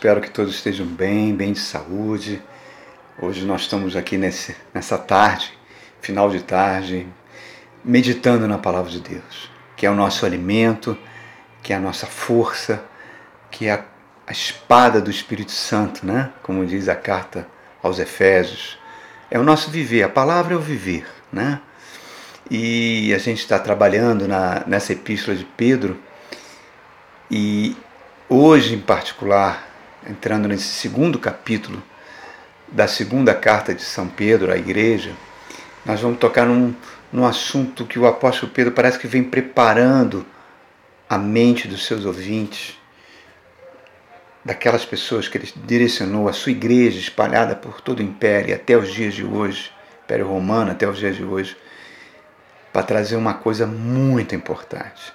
espero que todos estejam bem, bem de saúde. Hoje nós estamos aqui nesse, nessa tarde, final de tarde, meditando na palavra de Deus, que é o nosso alimento, que é a nossa força, que é a, a espada do Espírito Santo, né? Como diz a carta aos Efésios. É o nosso viver, a palavra é o viver, né? E a gente está trabalhando na, nessa epístola de Pedro e hoje em particular, entrando nesse segundo capítulo da segunda carta de São Pedro à igreja, nós vamos tocar num, num assunto que o apóstolo Pedro parece que vem preparando a mente dos seus ouvintes, daquelas pessoas que ele direcionou à sua igreja espalhada por todo o império até os dias de hoje, Império Romano até os dias de hoje, para trazer uma coisa muito importante.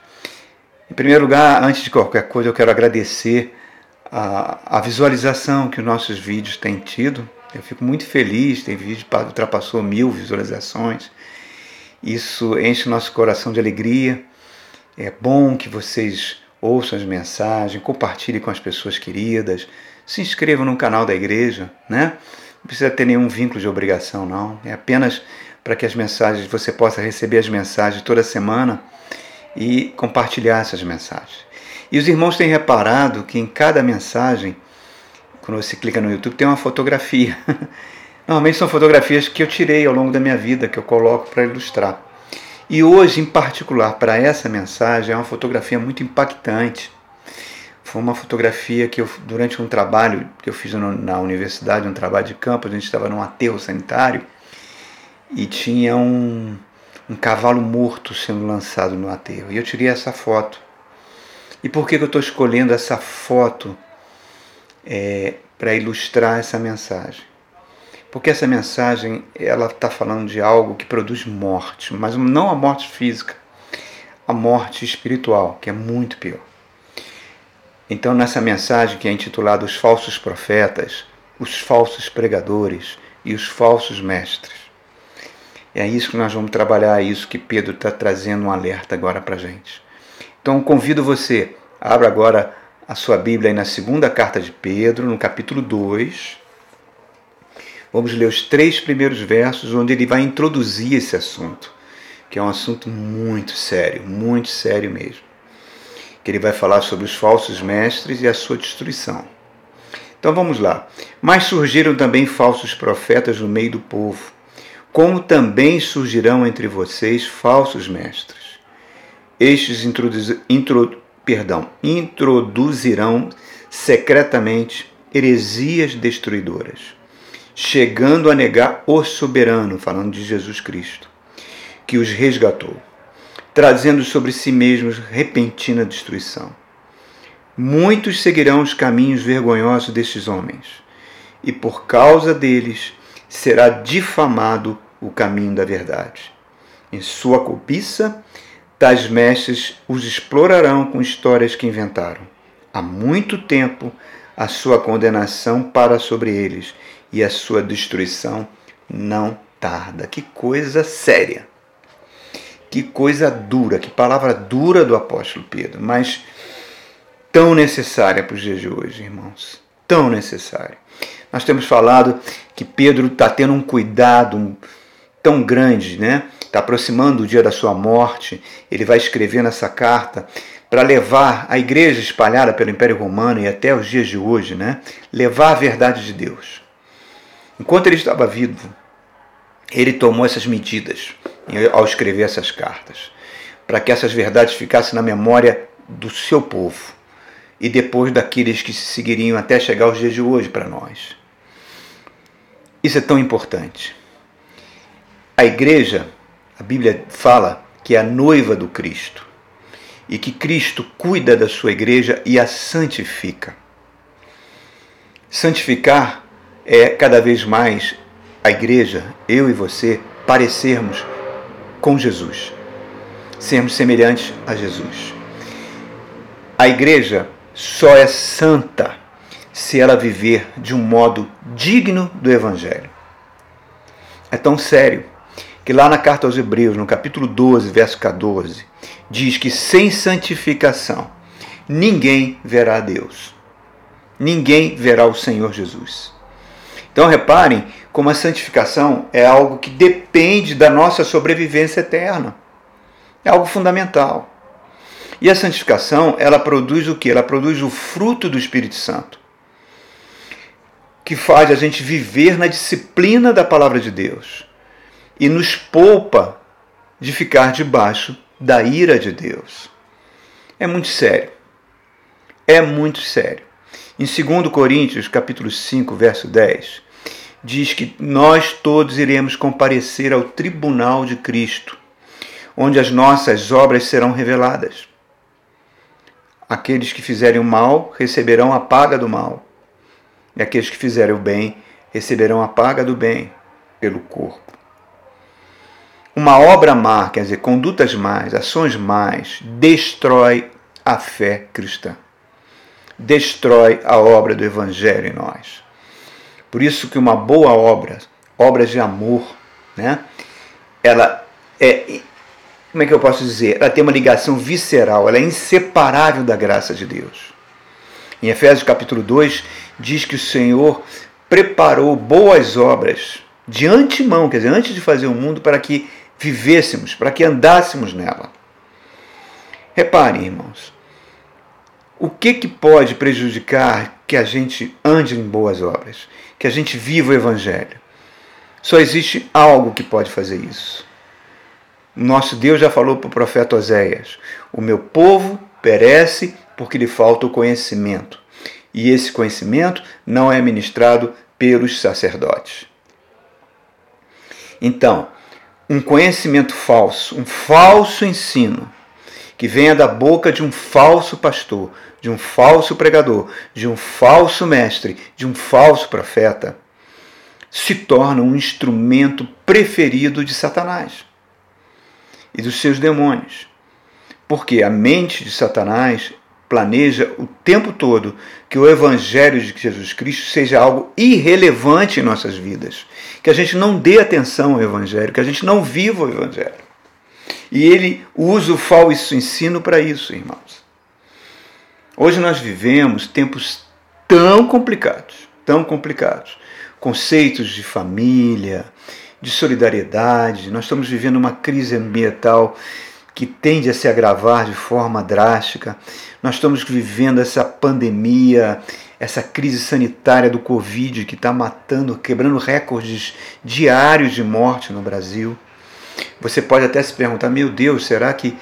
Em primeiro lugar, antes de qualquer coisa, eu quero agradecer a, a visualização que os nossos vídeos têm tido. Eu fico muito feliz, tem vídeo que ultrapassou mil visualizações. Isso enche nosso coração de alegria. É bom que vocês ouçam as mensagens, compartilhem com as pessoas queridas, se inscrevam no canal da igreja, né? Não precisa ter nenhum vínculo de obrigação, não. É apenas para que as mensagens, você possa receber as mensagens toda semana e compartilhar essas mensagens. E os irmãos têm reparado que em cada mensagem, quando você clica no YouTube, tem uma fotografia. Normalmente são fotografias que eu tirei ao longo da minha vida, que eu coloco para ilustrar. E hoje, em particular, para essa mensagem, é uma fotografia muito impactante. Foi uma fotografia que eu, durante um trabalho que eu fiz na universidade, um trabalho de campo, a gente estava num aterro sanitário e tinha um, um cavalo morto sendo lançado no aterro. E eu tirei essa foto. E por que, eu estou escolhendo essa foto é, para ilustrar essa mensagem? Porque essa mensagem ela está falando de algo que produz morte, mas não a morte física, a morte espiritual, que é muito pior. Então, nessa mensagem que é intitulada Os Falsos Profetas, os Falsos Pregadores e os Falsos Mestres, é isso que nós vamos trabalhar, é isso que Pedro está trazendo um alerta agora para a gente. Então convido você, abra agora a sua Bíblia aí na segunda carta de Pedro, no capítulo 2. Vamos ler os três primeiros versos, onde ele vai introduzir esse assunto, que é um assunto muito sério, muito sério mesmo. Que ele vai falar sobre os falsos mestres e a sua destruição. Então vamos lá. Mas surgiram também falsos profetas no meio do povo como também surgirão entre vocês falsos mestres. Estes intro, perdão, introduzirão secretamente heresias destruidoras, chegando a negar o soberano, falando de Jesus Cristo, que os resgatou, trazendo sobre si mesmos repentina destruição. Muitos seguirão os caminhos vergonhosos destes homens, e por causa deles será difamado o caminho da verdade. Em sua cobiça, tais mestres os explorarão com histórias que inventaram. Há muito tempo a sua condenação para sobre eles e a sua destruição não tarda. Que coisa séria. Que coisa dura, que palavra dura do apóstolo Pedro, mas tão necessária para os dias de hoje, irmãos. Tão necessária. Nós temos falado que Pedro está tendo um cuidado, tão grande, né? Está aproximando o dia da sua morte. Ele vai escrever nessa carta para levar a igreja espalhada pelo Império Romano e até os dias de hoje, né? Levar a verdade de Deus. Enquanto ele estava vivo, ele tomou essas medidas ao escrever essas cartas, para que essas verdades ficassem na memória do seu povo e depois daqueles que se seguiriam até chegar aos dias de hoje para nós. Isso é tão importante. A igreja, a Bíblia fala que é a noiva do Cristo e que Cristo cuida da sua igreja e a santifica. Santificar é cada vez mais a igreja, eu e você, parecermos com Jesus, sermos semelhantes a Jesus. A igreja só é santa se ela viver de um modo digno do Evangelho. É tão sério que lá na carta aos Hebreus, no capítulo 12, verso 14, diz que sem santificação ninguém verá Deus. ninguém verá o Senhor Jesus. Então reparem como a santificação é algo que depende da nossa sobrevivência eterna. É algo fundamental. E a santificação, ela produz o que? Ela produz o fruto do Espírito Santo, que faz a gente viver na disciplina da palavra de Deus e nos poupa de ficar debaixo da ira de Deus. É muito sério. É muito sério. Em 2 Coríntios, capítulo 5, verso 10, diz que nós todos iremos comparecer ao tribunal de Cristo, onde as nossas obras serão reveladas. Aqueles que fizerem o mal receberão a paga do mal, e aqueles que fizerem o bem receberão a paga do bem pelo corpo. Uma obra má, quer dizer, condutas más, ações más, destrói a fé cristã. Destrói a obra do Evangelho em nós. Por isso que uma boa obra, obras de amor, né? ela é, como é que eu posso dizer? Ela tem uma ligação visceral, ela é inseparável da graça de Deus. Em Efésios capítulo 2, diz que o Senhor preparou boas obras de antemão, quer dizer, antes de fazer o mundo, para que vivêssemos, para que andássemos nela. Reparem, irmãos, o que, que pode prejudicar que a gente ande em boas obras, que a gente viva o Evangelho? Só existe algo que pode fazer isso. Nosso Deus já falou para o profeta Oséias: O meu povo perece porque lhe falta o conhecimento, e esse conhecimento não é ministrado pelos sacerdotes. Então, um conhecimento falso, um falso ensino, que venha da boca de um falso pastor, de um falso pregador, de um falso mestre, de um falso profeta, se torna um instrumento preferido de Satanás e dos seus demônios. Porque a mente de Satanás planeja o tempo todo que o Evangelho de Jesus Cristo seja algo irrelevante em nossas vidas, que a gente não dê atenção ao Evangelho, que a gente não viva o Evangelho. E ele usa o falso ensino para isso, irmãos. Hoje nós vivemos tempos tão complicados, tão complicados. Conceitos de família, de solidariedade, nós estamos vivendo uma crise ambiental que tende a se agravar de forma drástica. Nós estamos vivendo essa pandemia, essa crise sanitária do Covid que está matando, quebrando recordes diários de morte no Brasil. Você pode até se perguntar: meu Deus, será que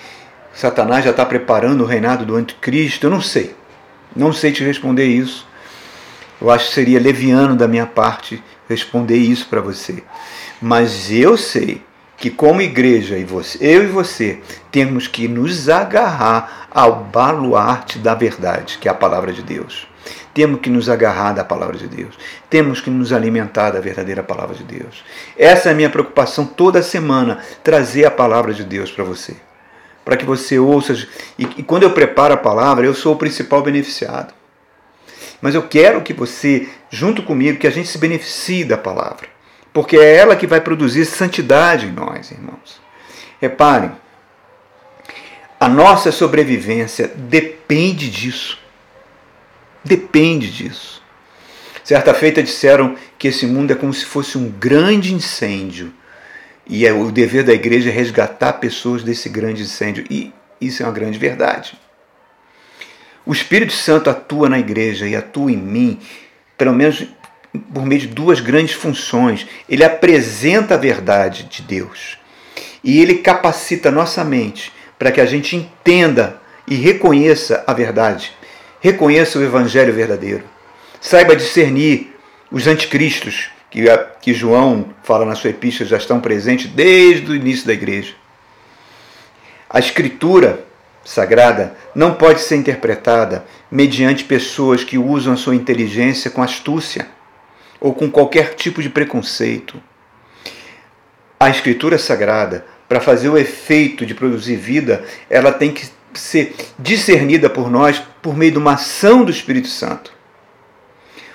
Satanás já está preparando o reinado do anticristo? Eu não sei. Não sei te responder isso. Eu acho que seria leviano da minha parte responder isso para você. Mas eu sei que como igreja e você, eu e você temos que nos agarrar ao baluarte da verdade, que é a palavra de Deus. Temos que nos agarrar da palavra de Deus. Temos que nos alimentar da verdadeira palavra de Deus. Essa é a minha preocupação toda semana, trazer a palavra de Deus para você. Para que você ouça. E, e quando eu preparo a palavra, eu sou o principal beneficiado. Mas eu quero que você, junto comigo, que a gente se beneficie da palavra porque é ela que vai produzir santidade em nós, irmãos. Reparem, a nossa sobrevivência depende disso. Depende disso. Certa feita disseram que esse mundo é como se fosse um grande incêndio e é o dever da igreja é resgatar pessoas desse grande incêndio. E isso é uma grande verdade. O Espírito Santo atua na igreja e atua em mim, pelo menos por meio de duas grandes funções. Ele apresenta a verdade de Deus e ele capacita nossa mente para que a gente entenda e reconheça a verdade, reconheça o evangelho verdadeiro, saiba discernir os anticristos que, que João fala na sua epístola já estão presentes desde o início da igreja. A escritura sagrada não pode ser interpretada mediante pessoas que usam a sua inteligência com astúcia ou com qualquer tipo de preconceito. A Escritura Sagrada, para fazer o efeito de produzir vida, ela tem que ser discernida por nós por meio de uma ação do Espírito Santo.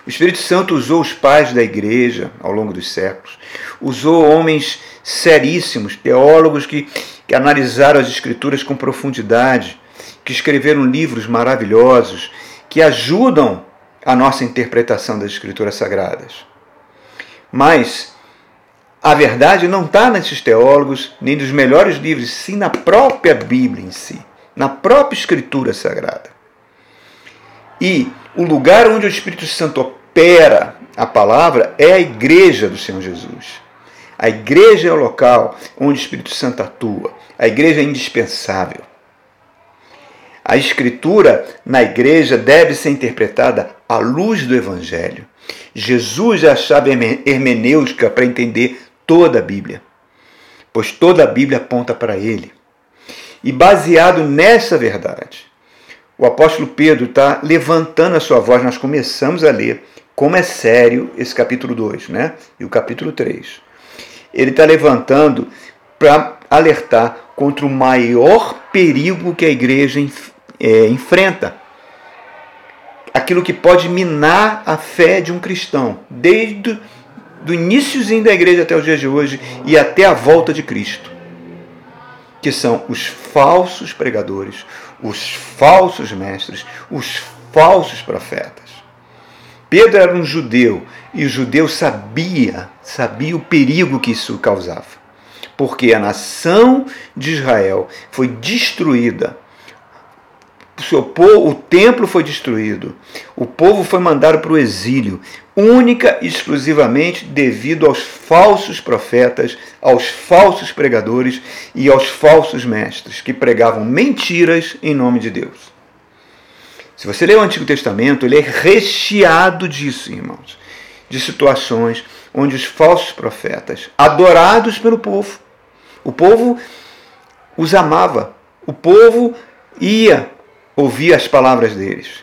O Espírito Santo usou os pais da igreja ao longo dos séculos, usou homens seríssimos, teólogos que, que analisaram as Escrituras com profundidade, que escreveram livros maravilhosos, que ajudam a nossa interpretação das Escrituras Sagradas. Mas a verdade não está nesses teólogos, nem dos melhores livros, sim na própria Bíblia em si, na própria Escritura Sagrada. E o lugar onde o Espírito Santo opera a palavra é a igreja do Senhor Jesus. A igreja é o local onde o Espírito Santo atua. A igreja é indispensável. A escritura na igreja deve ser interpretada à luz do Evangelho. Jesus é a chave hermenêutica para entender toda a Bíblia, pois toda a Bíblia aponta para ele. E baseado nessa verdade, o apóstolo Pedro está levantando a sua voz. Nós começamos a ler como é sério esse capítulo 2 né? e o capítulo 3. Ele está levantando para alertar contra o maior perigo que a igreja é, enfrenta. Aquilo que pode minar a fé de um cristão, desde do iníciozinho da igreja até os dias de hoje e até a volta de Cristo, que são os falsos pregadores, os falsos mestres, os falsos profetas. Pedro era um judeu e o judeu sabia, sabia o perigo que isso causava. Porque a nação de Israel foi destruída. Seu povo, o templo foi destruído. O povo foi mandado para o exílio, única e exclusivamente devido aos falsos profetas, aos falsos pregadores e aos falsos mestres que pregavam mentiras em nome de Deus. Se você ler o Antigo Testamento, ele é recheado disso, irmãos, de situações onde os falsos profetas, adorados pelo povo, o povo os amava, o povo ia ouvir as palavras deles.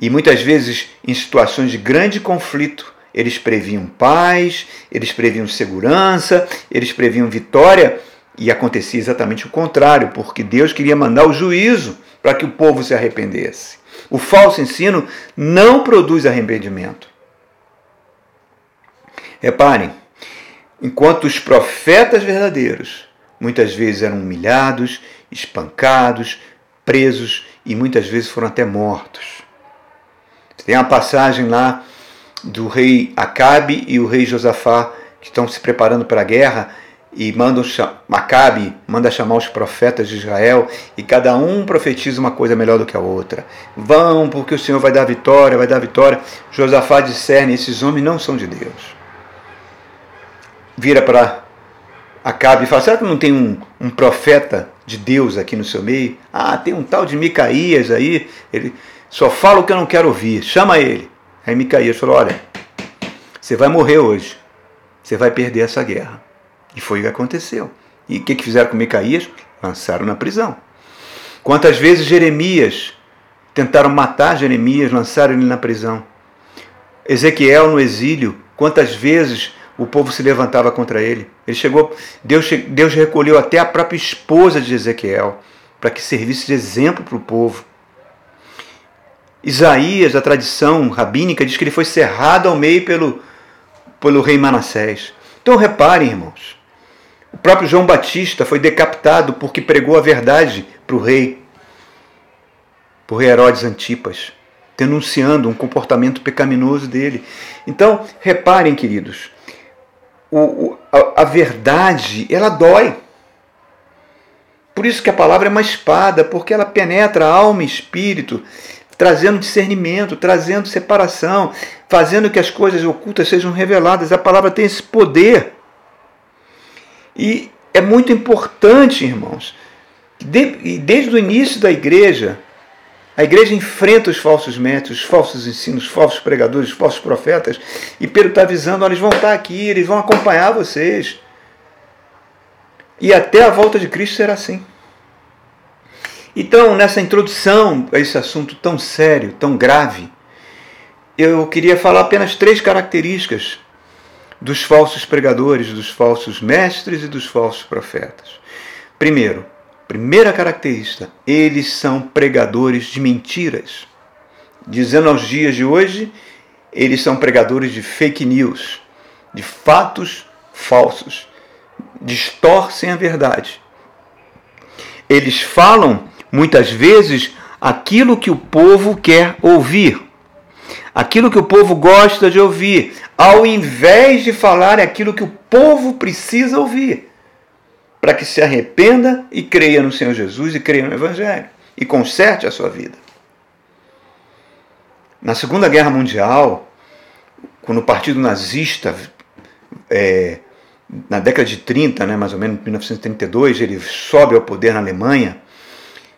E muitas vezes, em situações de grande conflito, eles previam paz, eles previam segurança, eles previam vitória, e acontecia exatamente o contrário, porque Deus queria mandar o juízo para que o povo se arrependesse. O falso ensino não produz arrependimento. Reparem, enquanto os profetas verdadeiros muitas vezes eram humilhados, espancados, presos e muitas vezes foram até mortos. Tem uma passagem lá do rei Acabe e o rei Josafá que estão se preparando para a guerra e mandam Macabe manda chamar os profetas de Israel e cada um profetiza uma coisa melhor do que a outra. Vão, porque o Senhor vai dar vitória, vai dar vitória. Josafá discerne: esses homens não são de Deus. Vira para Acabe e fala: será que não tem um, um profeta de Deus aqui no seu meio? Ah, tem um tal de Micaías aí, ele só fala o que eu não quero ouvir, chama ele. Aí Micaías falou: olha, você vai morrer hoje, você vai perder essa guerra. E foi o que aconteceu. E o que, fizeram com Micaías? Lançaram na prisão. Quantas vezes Jeremias tentaram matar Jeremias, lançaram ele na prisão. Ezequiel no exílio, quantas vezes o povo se levantava contra ele. Ele chegou, Deus, Deus recolheu até a própria esposa de Ezequiel para que servisse de exemplo para o povo. Isaías, a tradição rabínica, diz que ele foi cerrado ao meio pelo, pelo rei Manassés. Então reparem, irmãos, o próprio João Batista foi decapitado porque pregou a verdade para o rei, para o rei Herodes Antipas, denunciando um comportamento pecaminoso dele. Então, reparem, queridos, o, o, a, a verdade, ela dói. Por isso que a palavra é uma espada, porque ela penetra alma e espírito, trazendo discernimento, trazendo separação, fazendo que as coisas ocultas sejam reveladas. A palavra tem esse poder. E é muito importante, irmãos, de, desde o início da igreja, a igreja enfrenta os falsos métodos, os falsos ensinos, os falsos pregadores, os falsos profetas, e Pedro está avisando: eles vão estar aqui, eles vão acompanhar vocês. E até a volta de Cristo será assim. Então, nessa introdução a esse assunto tão sério, tão grave, eu queria falar apenas três características dos falsos pregadores, dos falsos mestres e dos falsos profetas. Primeiro, primeira característica, eles são pregadores de mentiras. Dizendo aos dias de hoje, eles são pregadores de fake news, de fatos falsos, distorcem a verdade. Eles falam muitas vezes aquilo que o povo quer ouvir aquilo que o povo gosta de ouvir, ao invés de falar aquilo que o povo precisa ouvir, para que se arrependa e creia no Senhor Jesus e creia no Evangelho e conserte a sua vida. Na Segunda Guerra Mundial, quando o Partido Nazista, é, na década de 30, né, mais ou menos 1932, ele sobe ao poder na Alemanha,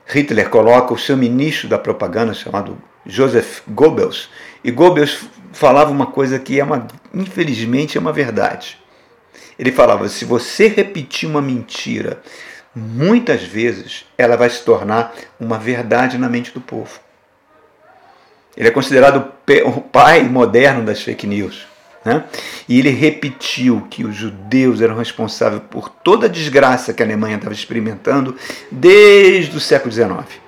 Hitler coloca o seu ministro da propaganda, chamado Joseph Goebbels, e Goebbels falava uma coisa que é uma, infelizmente, é uma verdade. Ele falava: se você repetir uma mentira muitas vezes, ela vai se tornar uma verdade na mente do povo. Ele é considerado o pai moderno das fake news. Né? E ele repetiu que os judeus eram responsáveis por toda a desgraça que a Alemanha estava experimentando desde o século XIX.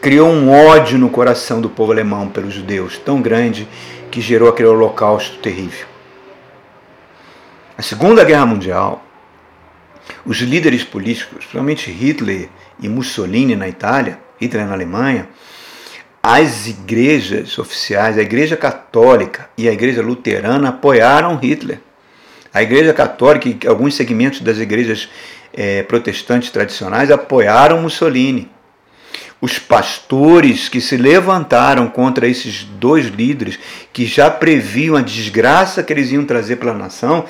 Criou um ódio no coração do povo alemão pelos judeus tão grande que gerou aquele holocausto terrível. A Segunda Guerra Mundial, os líderes políticos, principalmente Hitler e Mussolini na Itália, Hitler na Alemanha, as igrejas oficiais, a Igreja Católica e a Igreja Luterana apoiaram Hitler. A Igreja Católica e alguns segmentos das igrejas é, protestantes tradicionais apoiaram Mussolini. Os pastores que se levantaram contra esses dois líderes, que já previam a desgraça que eles iam trazer para a nação,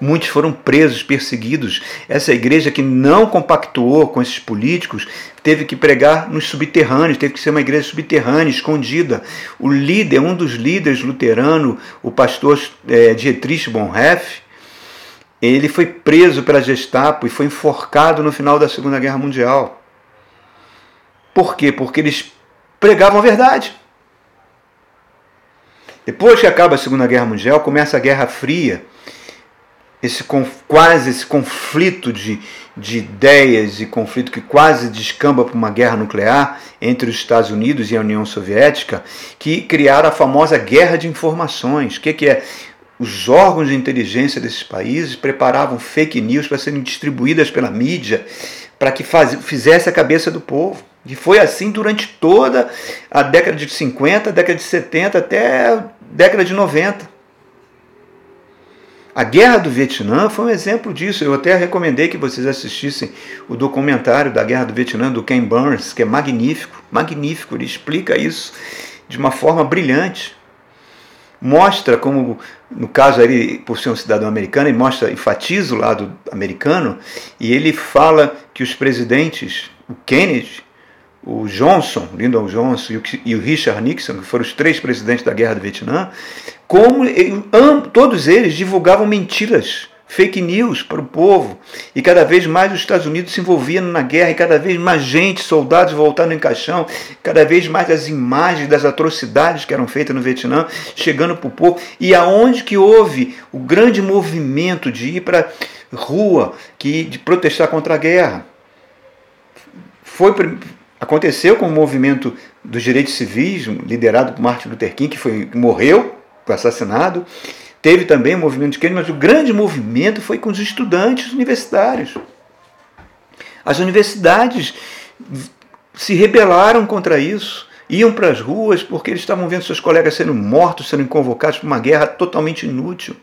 Muitos foram presos, perseguidos. Essa igreja que não compactuou com esses políticos teve que pregar nos subterrâneos, teve que ser uma igreja subterrânea, escondida. O líder, um dos líderes luterano, o pastor é, Dietrich Bonhoeffer, ele foi preso pela Gestapo e foi enforcado no final da Segunda Guerra Mundial. Por quê? Porque eles pregavam a verdade. Depois que acaba a Segunda Guerra Mundial, começa a Guerra Fria esse quase esse conflito de, de ideias e conflito que quase descamba para uma guerra nuclear entre os Estados Unidos e a União Soviética, que criaram a famosa guerra de informações. O que, que é? Os órgãos de inteligência desses países preparavam fake news para serem distribuídas pela mídia, para que faz, fizesse a cabeça do povo. E foi assim durante toda a década de 50, década de 70 até a década de 90. A Guerra do Vietnã foi um exemplo disso. Eu até recomendei que vocês assistissem o documentário da Guerra do Vietnã do Ken Burns, que é magnífico, magnífico. Ele explica isso de uma forma brilhante. Mostra como, no caso aí, por ser um cidadão americano, ele mostra, enfatiza o lado americano e ele fala que os presidentes, o Kennedy, o Johnson, Lyndon Johnson e o Richard Nixon, que foram os três presidentes da Guerra do Vietnã, como todos eles divulgavam mentiras, fake news para o povo, e cada vez mais os Estados Unidos se envolviam na guerra, e cada vez mais gente, soldados voltando em caixão, cada vez mais as imagens das atrocidades que eram feitas no Vietnã chegando para o povo, e aonde que houve o grande movimento de ir para rua, que, de protestar contra a guerra. Foi Aconteceu com o movimento dos direitos civis, liderado por Martin Luther King, que foi, morreu, foi assassinado. Teve também o movimento de Kennedy, mas o grande movimento foi com os estudantes universitários. As universidades se rebelaram contra isso, iam para as ruas porque eles estavam vendo seus colegas sendo mortos, sendo convocados para uma guerra totalmente inútil.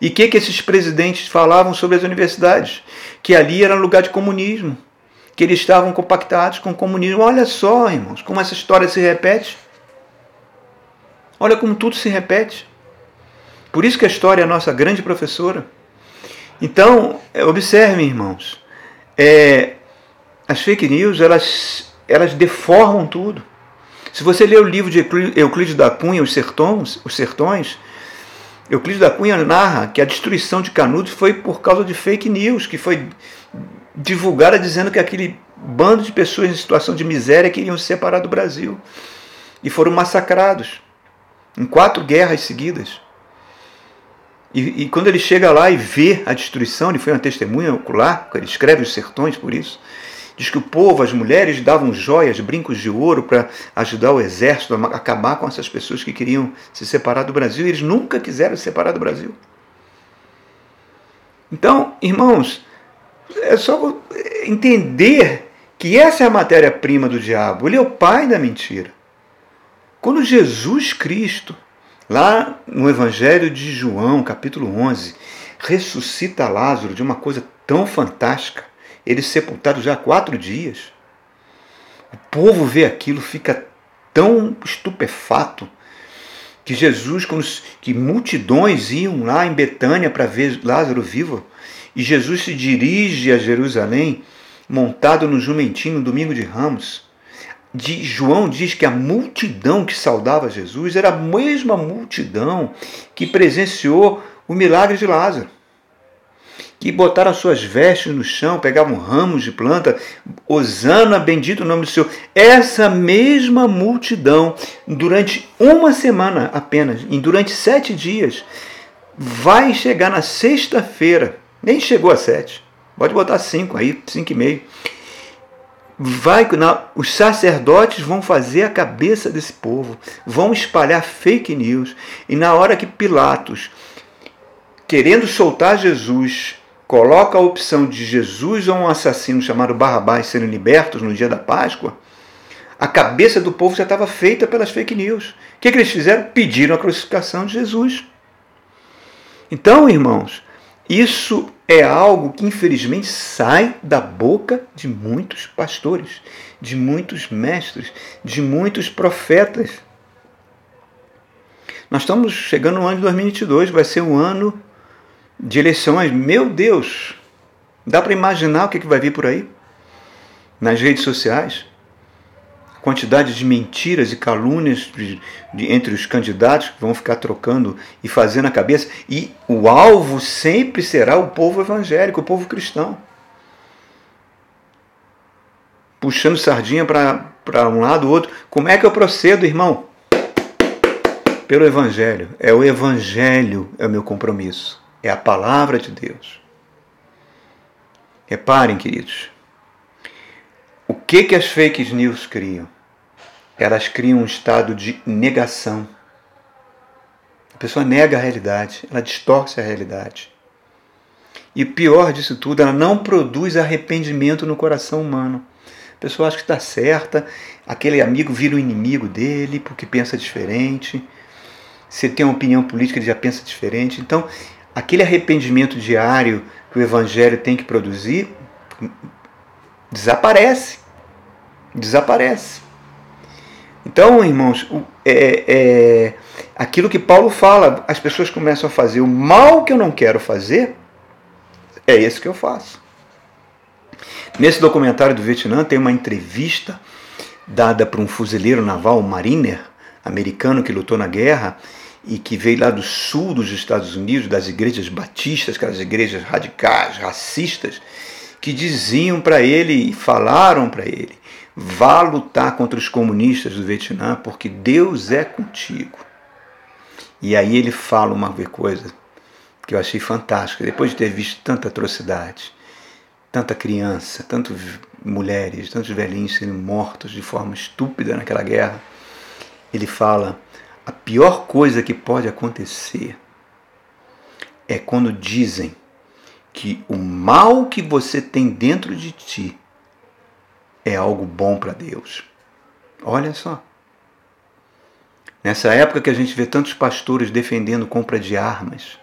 E o que, que esses presidentes falavam sobre as universidades? Que ali era lugar de comunismo que eles estavam compactados com o comunismo. Olha só, irmãos, como essa história se repete. Olha como tudo se repete. Por isso que a história é a nossa grande professora. Então, observem, irmãos, é, as fake news elas, elas deformam tudo. Se você ler o livro de Euclides da Cunha, Os Sertões, os Sertões Euclides da Cunha narra que a destruição de Canudos foi por causa de fake news, que foi divulgada dizendo que aquele bando de pessoas em situação de miséria queriam se separar do Brasil. E foram massacrados em quatro guerras seguidas. E, e, quando ele chega lá e vê a destruição, ele foi uma testemunha ocular, ele escreve os sertões por isso. Diz que o povo, as mulheres davam joias, brincos de ouro para ajudar o exército a acabar com essas pessoas que queriam se separar do Brasil. E eles nunca quiseram se separar do Brasil. Então, irmãos, é só entender que essa é a matéria-prima do diabo. Ele é o pai da mentira. Quando Jesus Cristo, lá no Evangelho de João, capítulo 11, ressuscita Lázaro de uma coisa tão fantástica, ele sepultado já há quatro dias. O povo vê aquilo, fica tão estupefato que Jesus, que multidões iam lá em Betânia para ver Lázaro vivo, e Jesus se dirige a Jerusalém montado no jumentinho no domingo de Ramos. De João diz que a multidão que saudava Jesus era a mesma multidão que presenciou o milagre de Lázaro que botaram as suas vestes no chão, pegavam ramos de planta, Osana, bendito o nome do Senhor. Essa mesma multidão, durante uma semana apenas, em durante sete dias, vai chegar na sexta-feira, nem chegou a sete, pode botar cinco aí, cinco e meio. Vai, na, os sacerdotes vão fazer a cabeça desse povo, vão espalhar fake news, e na hora que Pilatos, querendo soltar Jesus, coloca a opção de Jesus ou um assassino chamado Barrabás serem libertos no dia da Páscoa, a cabeça do povo já estava feita pelas fake news. O que, que eles fizeram? Pediram a crucificação de Jesus. Então, irmãos, isso é algo que infelizmente sai da boca de muitos pastores, de muitos mestres, de muitos profetas. Nós estamos chegando no ano de 2022, vai ser um ano de eleições, meu Deus, dá para imaginar o que, vai vir por aí? Nas redes sociais? Quantidade de mentiras e calúnias de, de, entre os candidatos que vão ficar trocando e fazendo a cabeça. E o alvo sempre será o povo evangélico, o povo cristão. Puxando sardinha para um lado, outro. Como é que eu procedo, irmão? Pelo Evangelho. É o Evangelho, é o meu compromisso é a palavra de Deus. Reparem, queridos, o que, que as fake news criam? Elas criam um estado de negação. A pessoa nega a realidade, ela distorce a realidade. E pior disso tudo, ela não produz arrependimento no coração humano. A pessoa acha que está certa, aquele amigo vira o inimigo dele porque pensa diferente. Se tem uma opinião política, ele já pensa diferente. Então, aquele arrependimento diário que o Evangelho tem que produzir desaparece. Desaparece. Então, irmãos, é, é, aquilo que Paulo fala, as pessoas começam a fazer o mal que eu não quero fazer, é esse que eu faço. Nesse documentário do Vietnã tem uma entrevista dada por um fuzileiro naval, um mariner americano que lutou na guerra, e que veio lá do sul dos Estados Unidos, das igrejas batistas, aquelas igrejas radicais, racistas, que diziam para ele, falaram para ele, vá lutar contra os comunistas do Vietnã, porque Deus é contigo. E aí ele fala uma coisa que eu achei fantástica, depois de ter visto tanta atrocidade, tanta criança, tantas mulheres, tantos velhinhos sendo mortos de forma estúpida naquela guerra, ele fala a pior coisa que pode acontecer é quando dizem que o mal que você tem dentro de ti é algo bom para Deus. Olha só. Nessa época que a gente vê tantos pastores defendendo compra de armas,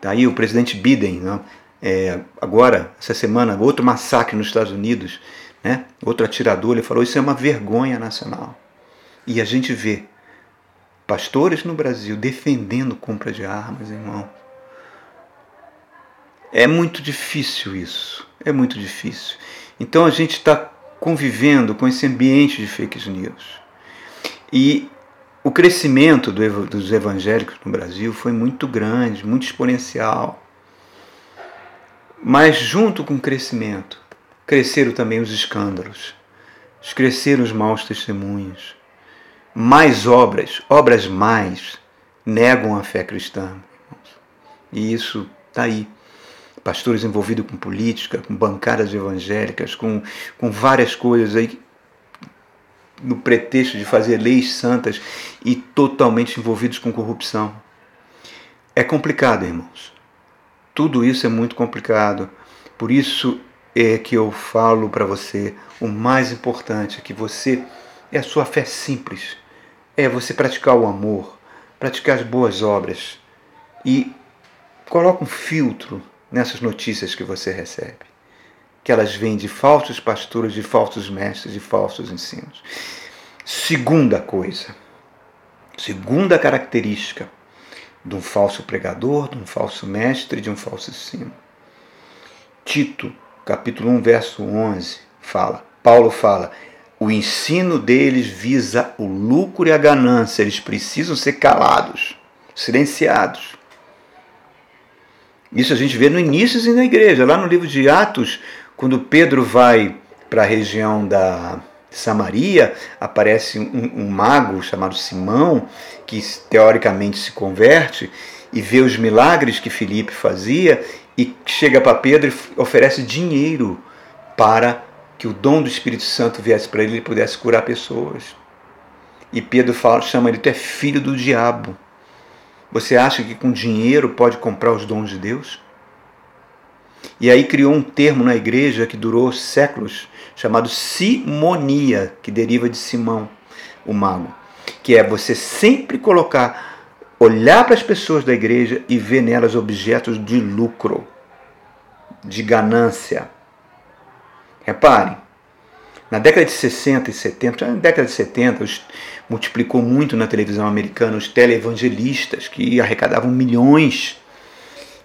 daí tá o presidente Biden, né? é, agora, essa semana, outro massacre nos Estados Unidos, né? outro atirador, ele falou: Isso é uma vergonha nacional. E a gente vê pastores no Brasil defendendo compra de armas, irmão. É muito difícil isso. É muito difícil. Então a gente está convivendo com esse ambiente de fake news. E o crescimento do, dos evangélicos no Brasil foi muito grande, muito exponencial. Mas junto com o crescimento, cresceram também os escândalos, cresceram os maus testemunhos, mais obras, obras mais, negam a fé cristã. E isso está aí. Pastores envolvidos com política, com bancadas evangélicas, com, com várias coisas aí, no pretexto de fazer leis santas e totalmente envolvidos com corrupção. É complicado, irmãos. Tudo isso é muito complicado. Por isso é que eu falo para você: o mais importante é que você é a sua fé simples é você praticar o amor, praticar as boas obras e coloca um filtro nessas notícias que você recebe. Que elas vêm de falsos pastores, de falsos mestres, de falsos ensinos. Segunda coisa, segunda característica de um falso pregador, de um falso mestre, de um falso ensino. Tito, capítulo 1, verso 11, fala, Paulo fala, o ensino deles visa o lucro e a ganância, eles precisam ser calados, silenciados. Isso a gente vê no início da igreja, lá no livro de Atos, quando Pedro vai para a região da Samaria, aparece um, um, mago chamado Simão, que teoricamente se converte e vê os milagres que Filipe fazia e chega para Pedro e oferece dinheiro para que o dom do Espírito Santo viesse para ele e pudesse curar pessoas. E Pedro fala, chama ele, tu é filho do diabo. Você acha que com dinheiro pode comprar os dons de Deus? E aí criou um termo na igreja que durou séculos, chamado simonia, que deriva de Simão, o mago, que é você sempre colocar, olhar para as pessoas da igreja e ver nelas objetos de lucro, de ganância. Reparem, na década de 60 e 70, na década de 70, multiplicou muito na televisão americana os televangelistas que arrecadavam milhões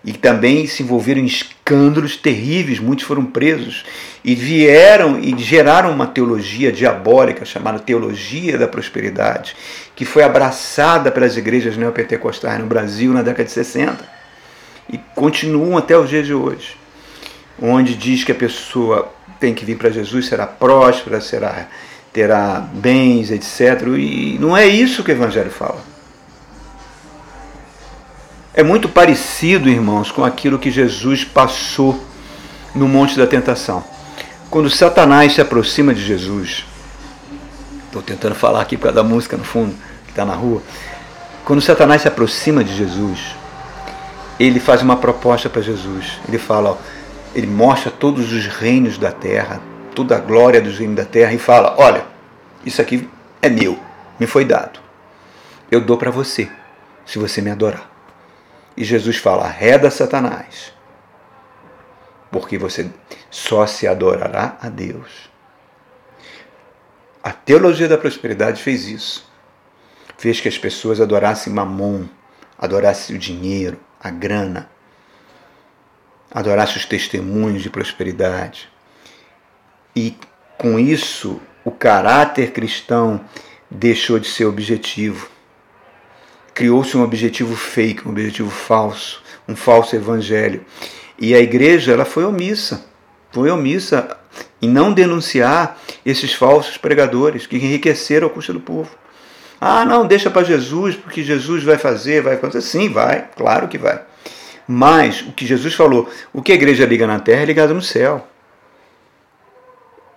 e também se envolveram em escândalos terríveis, muitos foram presos e vieram e geraram uma teologia diabólica chamada teologia da prosperidade, que foi abraçada pelas igrejas neopentecostais no Brasil na década de 60 e continuam até os dias de hoje, onde diz que a pessoa tem que vir para Jesus, será próspera, será terá bens, etc. E não é isso que o evangelho fala. É muito parecido, irmãos, com aquilo que Jesus passou no Monte da Tentação. Quando Satanás se aproxima de Jesus, estou tentando falar aqui por causa da música no fundo, que está na rua. Quando Satanás se aproxima de Jesus, ele faz uma proposta para Jesus. Ele fala, ó, ele mostra todos os reinos da terra, toda a glória dos reinos da terra e fala: Olha, isso aqui é meu, me foi dado. Eu dou para você, se você me adorar. E Jesus fala: reda Satanás, porque você só se adorará a Deus. A teologia da prosperidade fez isso. Fez que as pessoas adorassem mamon, adorassem o dinheiro, a grana, adorassem os testemunhos de prosperidade. E com isso, o caráter cristão deixou de ser objetivo criou-se um objetivo fake, um objetivo falso, um falso evangelho. E a igreja ela foi omissa, foi omissa em não denunciar esses falsos pregadores que enriqueceram a custa do povo. Ah, não, deixa para Jesus, porque Jesus vai fazer, vai fazer. Sim, vai, claro que vai. Mas o que Jesus falou, o que a igreja liga na terra é ligado no céu.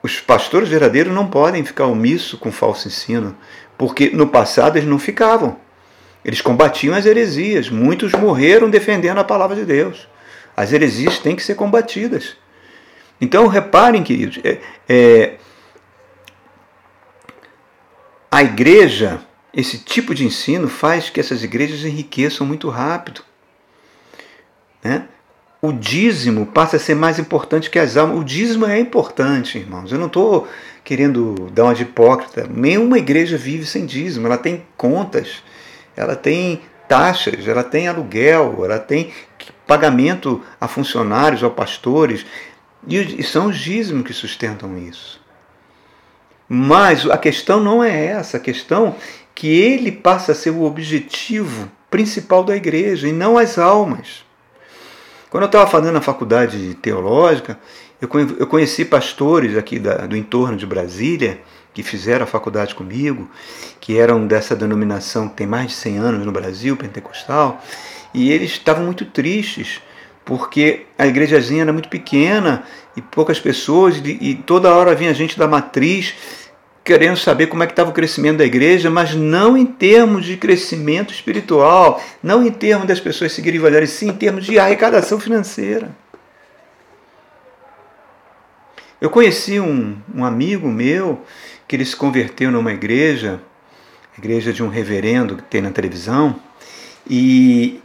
Os pastores verdadeiros não podem ficar omissos com falso ensino, porque no passado eles não ficavam. Eles combatiam as heresias. Muitos morreram defendendo a palavra de Deus. As heresias têm que ser combatidas. Então, reparem, queridos, é, é, a igreja, esse tipo de ensino faz que essas igrejas enriqueçam muito rápido. Né? O dízimo passa a ser mais importante que as almas. O dízimo é importante, irmãos. Eu não estou querendo dar uma de hipócrita. Nenhuma igreja vive sem dízimo. Ela tem contas ela tem taxas, ela tem aluguel, ela tem pagamento a funcionários, a pastores, e são os dízimos que sustentam isso. Mas a questão não é essa, a questão que ele passa a ser o objetivo principal da igreja e não as almas. Quando eu estava fazendo a faculdade teológica, eu conheci pastores aqui do entorno de Brasília que fizeram a faculdade comigo, que eram dessa denominação que tem mais de 100 anos no Brasil, pentecostal, e eles estavam muito tristes, porque a igrejazinha era muito pequena e poucas pessoas, e toda hora vinha gente da matriz querendo saber como é que estava o crescimento da igreja, mas não em termos de crescimento espiritual, não em termos das pessoas seguirem o evangelho, sim em termos de arrecadação financeira. Eu conheci um, um amigo meu que ele se converteu numa igreja igreja de um reverendo que tem na televisão, e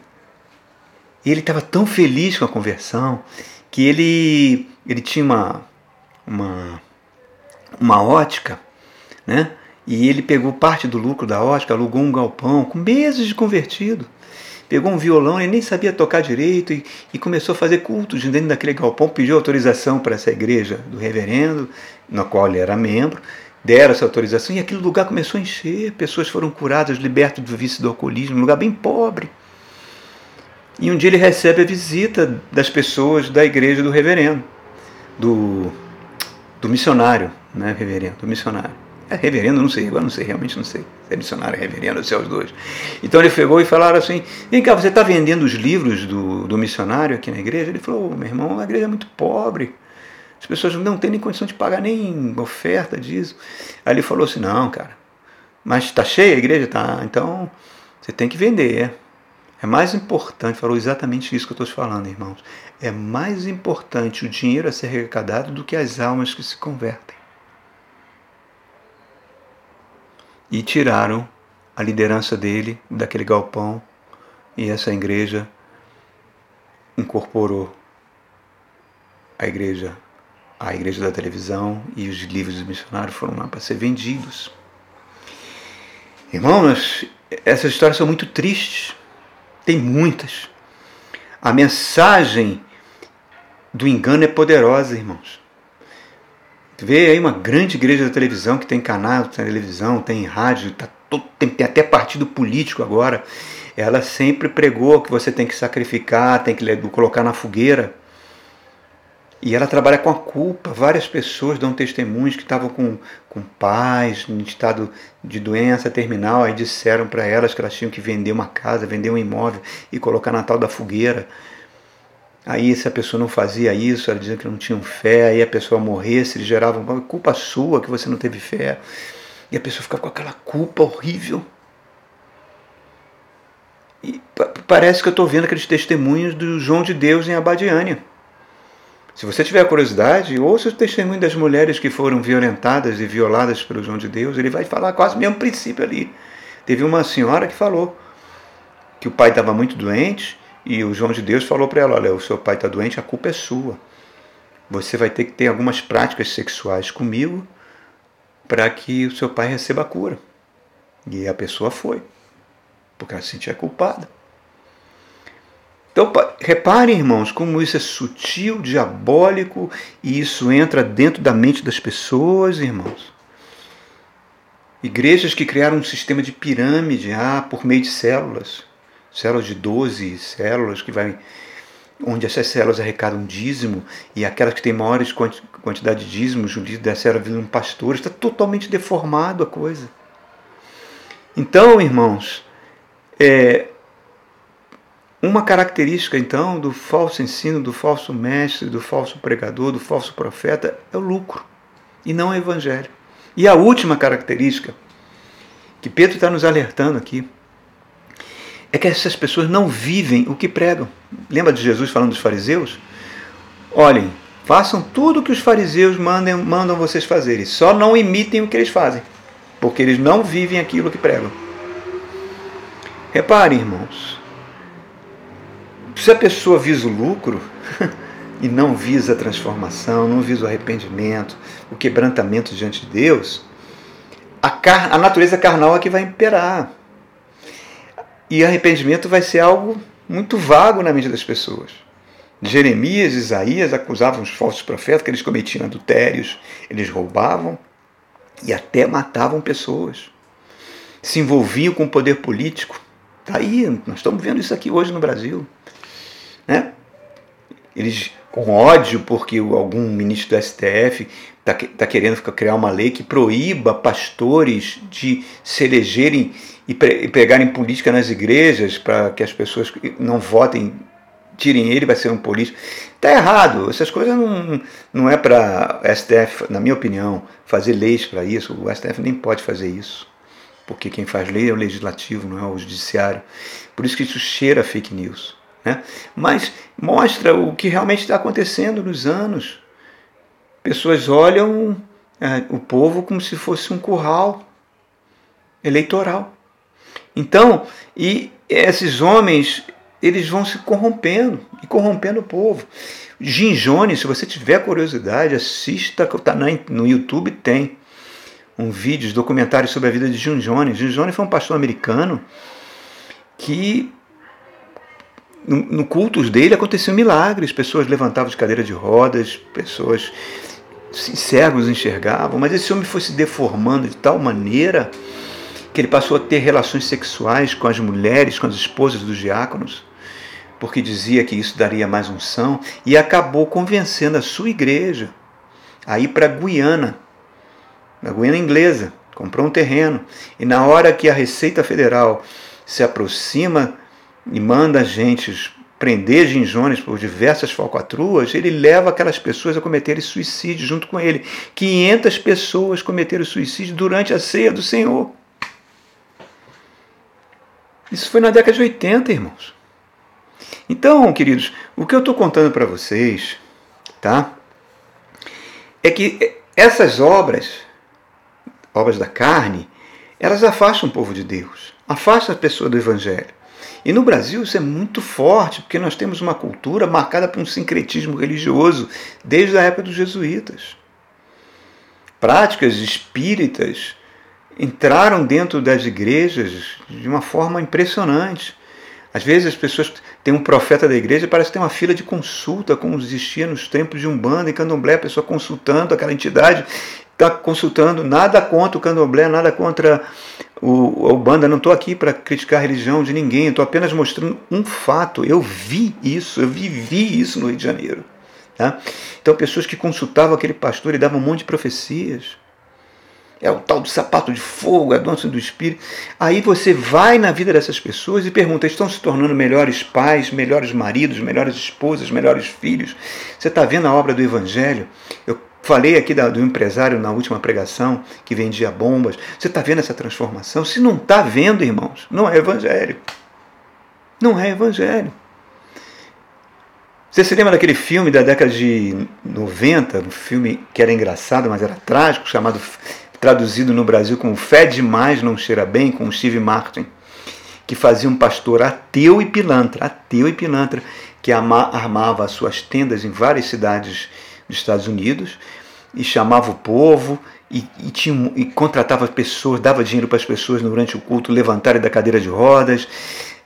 ele estava tão feliz com a conversão que ele, ele tinha uma, uma, uma ótica, né? E ele pegou parte do lucro da ótica, alugou um galpão com meses de convertido. Pegou um violão, ele nem sabia tocar direito e, e começou a fazer cultos dentro daquele galpão, pediu autorização para essa igreja do reverendo, na qual ele era membro, deram essa autorização e aquele lugar começou a encher, pessoas foram curadas, libertas do vício do alcoolismo, um lugar bem pobre. E um dia ele recebe a visita das pessoas da igreja do reverendo, do, do missionário, né, reverendo, do missionário. É reverendo, não sei, agora não sei, realmente não sei. Se é missionário, é reverendo, se é os dois. Então ele pegou e falaram assim: vem cá, você está vendendo os livros do, do missionário aqui na igreja? Ele falou: meu irmão, a igreja é muito pobre. As pessoas não têm nem condição de pagar nem oferta disso. Aí ele falou assim: não, cara, mas está cheia a igreja? Tá, então você tem que vender. É mais importante, falou exatamente isso que eu estou te falando, irmãos. É mais importante o dinheiro a ser arrecadado do que as almas que se convertem. E tiraram a liderança dele daquele galpão e essa igreja incorporou a igreja, a igreja da televisão e os livros dos missionários foram lá para ser vendidos. Irmãos, essas histórias são muito tristes tem muitas. A mensagem do engano é poderosa, irmãos. Vê aí uma grande igreja da televisão que tem canal de televisão, tem rádio, tá todo, tem, tem até partido político agora. Ela sempre pregou que você tem que sacrificar, tem que colocar na fogueira. E ela trabalha com a culpa. Várias pessoas dão testemunhos que estavam com, com pais, em estado de doença terminal, aí disseram para elas que elas tinham que vender uma casa, vender um imóvel e colocar na tal da fogueira. Aí, se a pessoa não fazia isso, ela dizia que não tinham fé, aí a pessoa morresse, eles geravam culpa sua que você não teve fé. E a pessoa ficava com aquela culpa horrível. E parece que eu estou vendo aqueles testemunhos do João de Deus em Abadiânia se você tiver curiosidade, ouça o testemunho das mulheres que foram violentadas e violadas pelo João de Deus. Ele vai falar quase o mesmo princípio ali. Teve uma senhora que falou que o pai estava muito doente e o João de Deus falou para ela: Olha, o seu pai está doente, a culpa é sua. Você vai ter que ter algumas práticas sexuais comigo para que o seu pai receba a cura. E a pessoa foi, porque ela se sentia culpada. Então, reparem, irmãos, como isso é sutil, diabólico e isso entra dentro da mente das pessoas, irmãos. Igrejas que criaram um sistema de pirâmide ah, por meio de células, células de 12 células, que vai, onde essas células arrecadam dízimo e aquelas que têm maiores quantidade de dízimos, o líder da célula viram pastores, está totalmente deformado a coisa. Então, irmãos, é, uma característica, então, do falso ensino, do falso mestre, do falso pregador, do falso profeta é o lucro e não o evangelho. E a última característica que Pedro está nos alertando aqui é que essas pessoas não vivem o que pregam. Lembra de Jesus falando dos fariseus? Olhem, façam tudo o que os fariseus mandem, mandam vocês fazerem, só não imitem o que eles fazem, porque eles não vivem aquilo que pregam. Reparem, irmãos, se a pessoa visa o lucro e não visa a transformação, não visa o arrependimento, o quebrantamento diante de Deus, a, a natureza carnal é que vai imperar. E arrependimento vai ser algo muito vago na mente das pessoas. Jeremias e Isaías acusavam os falsos profetas que eles cometiam adultérios, eles roubavam e até matavam pessoas. Se envolviam com o poder político. Está aí, nós estamos vendo isso aqui hoje no Brasil né? Eles com ódio porque algum ministro do STF está tá querendo criar uma lei que proíba pastores de se elegerem e, pre, e pegarem política nas igrejas para que as pessoas não votem, tirem ele, vai ser um político. Está errado, essas coisas não, não é para STF, na minha opinião, fazer leis para isso. O STF nem pode fazer isso, porque quem faz lei é o legislativo, não é o judiciário. Por isso que isso cheira fake news. Né? Mas mostra o que realmente está acontecendo nos anos. Pessoas olham é, o povo como se fosse um curral. eleitoral. Então, e esses homens, eles vão se corrompendo e corrompendo o povo. Jim Jones, se você tiver curiosidade, assista, tá no YouTube tem um vídeo, documentário sobre a vida de Jim Jones. Jim Jones foi um pastor americano que no cultos dele aconteciam milagres, pessoas levantavam de cadeira de rodas, pessoas cegos enxergavam, mas esse homem foi se deformando de tal maneira que ele passou a ter relações sexuais com as mulheres, com as esposas dos diáconos, porque dizia que isso daria mais unção, e acabou convencendo a sua igreja a ir para a Guiana, na Guiana inglesa, comprou um terreno, e na hora que a Receita Federal se aproxima e manda agentes prender Ginjones por diversas falcatruas, ele leva aquelas pessoas a cometerem suicídio junto com ele. 500 pessoas cometeram suicídio durante a ceia do Senhor. Isso foi na década de 80, irmãos. Então, queridos, o que eu estou contando para vocês, tá? É que essas obras, obras da carne, elas afastam o povo de Deus, afastam a pessoa do Evangelho. E no Brasil isso é muito forte, porque nós temos uma cultura marcada por um sincretismo religioso desde a época dos jesuítas. Práticas espíritas entraram dentro das igrejas de uma forma impressionante. Às vezes as pessoas têm um profeta da igreja e parece tem uma fila de consulta, como existia nos tempos de Umbanda e Candomblé, a pessoa consultando aquela entidade, está consultando, nada contra o Candomblé, nada contra o, o Umbanda, não estou aqui para criticar a religião de ninguém, estou apenas mostrando um fato. Eu vi isso, eu vivi isso no Rio de Janeiro. Tá? Então, pessoas que consultavam aquele pastor e davam um monte de profecias é o tal do sapato de fogo, a dança do espírito. Aí você vai na vida dessas pessoas e pergunta: estão se tornando melhores pais, melhores maridos, melhores esposas, melhores filhos? Você está vendo a obra do Evangelho? Eu falei aqui do empresário na última pregação que vendia bombas. Você está vendo essa transformação? Se não está vendo, irmãos, não é Evangelho. Não é Evangelho. Você se lembra daquele filme da década de 90, um filme que era engraçado, mas era trágico, chamado traduzido no Brasil como Fé Demais Não Cheira Bem, com Steve Martin, que fazia um pastor ateu e pilantra, ateu e pilantra, que armava as suas tendas em várias cidades dos Estados Unidos e chamava o povo e, e, tinha, e contratava pessoas, dava dinheiro para as pessoas durante o culto levantarem da cadeira de rodas,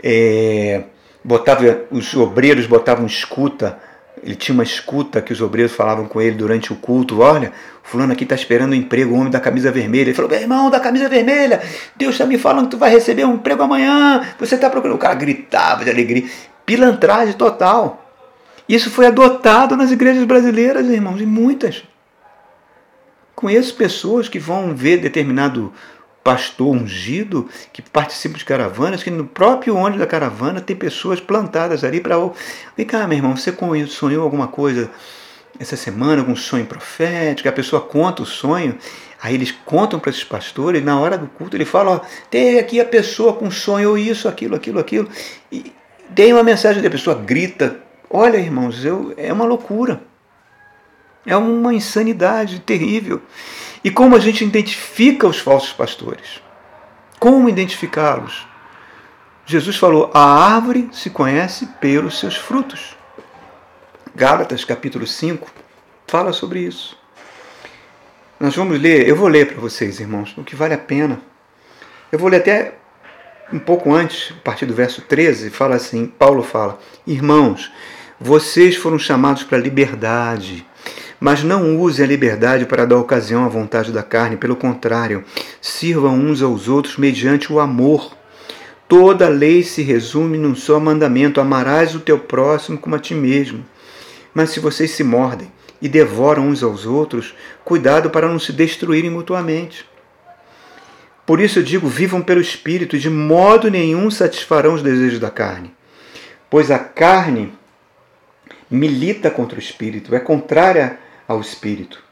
é, botava os obreiros botavam escuta ele tinha uma escuta que os obreiros falavam com ele durante o culto. Olha, fulano aqui está esperando um emprego, o homem da camisa vermelha. Ele falou, meu irmão da camisa vermelha, Deus está me falando que tu vai receber um emprego amanhã. Você está procurando. O cara gritava de alegria. Pilantragem total. Isso foi adotado nas igrejas brasileiras, irmãos, e muitas. Conheço pessoas que vão ver determinado pastor ungido que participa de caravanas, que no próprio ônibus da caravana tem pessoas plantadas ali para. Vem cá, meu irmão, você sonhou alguma coisa essa semana, algum sonho profético? A pessoa conta o sonho, aí eles contam para esses pastores, e na hora do culto ele fala: ó, tem aqui a pessoa com sonho, isso, aquilo, aquilo, aquilo. E tem uma mensagem, a pessoa grita: Olha, irmãos, eu, é uma loucura. É uma insanidade terrível. E como a gente identifica os falsos pastores? Como identificá-los? Jesus falou: a árvore se conhece pelos seus frutos. Gálatas capítulo 5 fala sobre isso. Nós vamos ler, eu vou ler para vocês, irmãos, o que vale a pena. Eu vou ler até um pouco antes, a partir do verso 13, fala assim: Paulo fala: Irmãos, vocês foram chamados para a liberdade. Mas não use a liberdade para dar ocasião à vontade da carne, pelo contrário, sirvam uns aos outros mediante o amor. Toda lei se resume num só mandamento: amarás o teu próximo como a ti mesmo. Mas se vocês se mordem e devoram uns aos outros, cuidado para não se destruírem mutuamente. Por isso eu digo: vivam pelo Espírito, e de modo nenhum satisfarão os desejos da carne. Pois a carne milita contra o Espírito, é contrária ao espírito.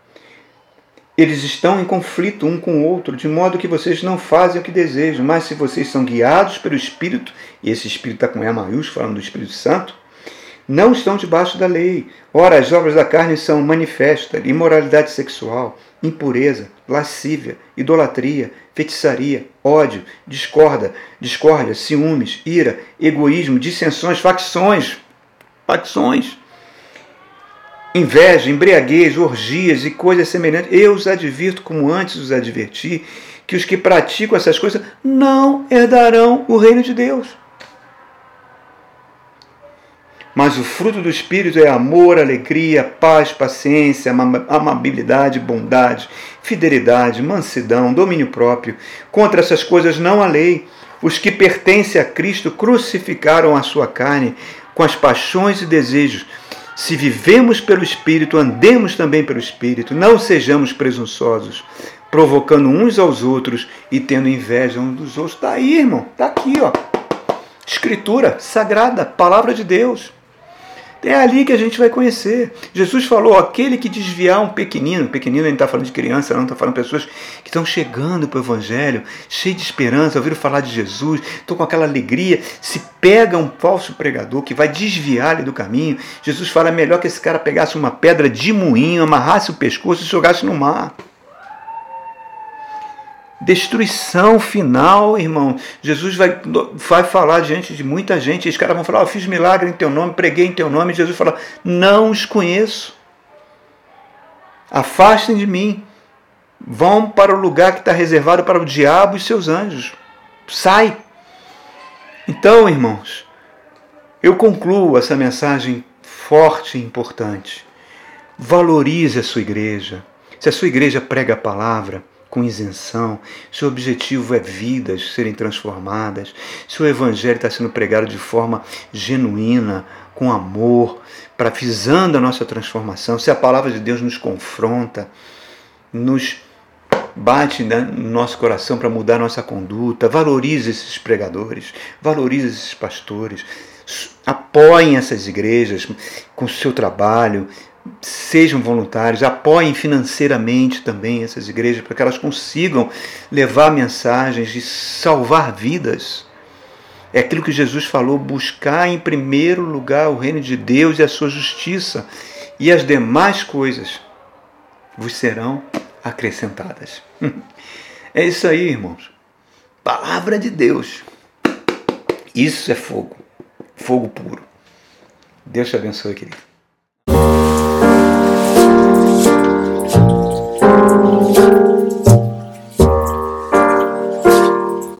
Eles estão em conflito um com o outro, de modo que vocês não fazem o que desejam, mas se vocês são guiados pelo Espírito, e esse Espírito está com E maiúsculo, falando do Espírito Santo, não estão debaixo da lei. Ora, as obras da carne são manifestas: imoralidade sexual, impureza, lascívia, idolatria, feitiçaria, ódio, discorda, discórdia, ciúmes, ira, egoísmo, dissensões, facções, facções, inveja, embriaguez, orgias e coisas semelhantes. Eu os advirto, como antes os adverti, que os que praticam essas coisas não herdarão o reino de Deus. Mas o fruto do Espírito é amor, alegria, paz, paciência, amabilidade, bondade, fidelidade, mansidão, domínio próprio. Contra essas coisas não há lei. Os que pertencem a Cristo crucificaram a sua carne com as paixões e desejos. Se vivemos pelo Espírito, andemos também pelo Espírito. Não sejamos presunçosos, provocando uns aos outros e tendo inveja uns dos outros. Está aí, irmão. Está aqui, ó. Escritura sagrada, palavra de Deus. É ali que a gente vai conhecer. Jesus falou: aquele que desviar um pequenino, pequenino, gente está falando de criança, não está falando de pessoas que estão chegando para o Evangelho, cheio de esperança, ouviram falar de Jesus, estão com aquela alegria. Se pega um falso pregador que vai desviar ele do caminho, Jesus fala: é melhor que esse cara pegasse uma pedra de moinho, amarrasse o pescoço e jogasse no mar destruição final, irmão. Jesus vai, vai falar diante de muita gente. Os caras vão falar: oh, Fiz milagre em teu nome, preguei em teu nome. Jesus fala: Não os conheço. Afastem de mim. Vão para o lugar que está reservado para o diabo e seus anjos. Sai. Então, irmãos, eu concluo essa mensagem forte e importante. Valorize a sua igreja. Se a sua igreja prega a palavra, com isenção, se o objetivo é vidas serem transformadas, se o Evangelho está sendo pregado de forma genuína, com amor, para visando a nossa transformação, se a palavra de Deus nos confronta, nos bate no nosso coração para mudar nossa conduta, valorize esses pregadores, valorize esses pastores, apoiem essas igrejas com seu trabalho, sejam voluntários, apoiem financeiramente também essas igrejas para que elas consigam levar mensagens de salvar vidas. É aquilo que Jesus falou: buscar em primeiro lugar o reino de Deus e a sua justiça, e as demais coisas vos serão acrescentadas. É isso aí, irmãos. Palavra de Deus. Isso é fogo. Fogo puro. Deus te abençoe, querido.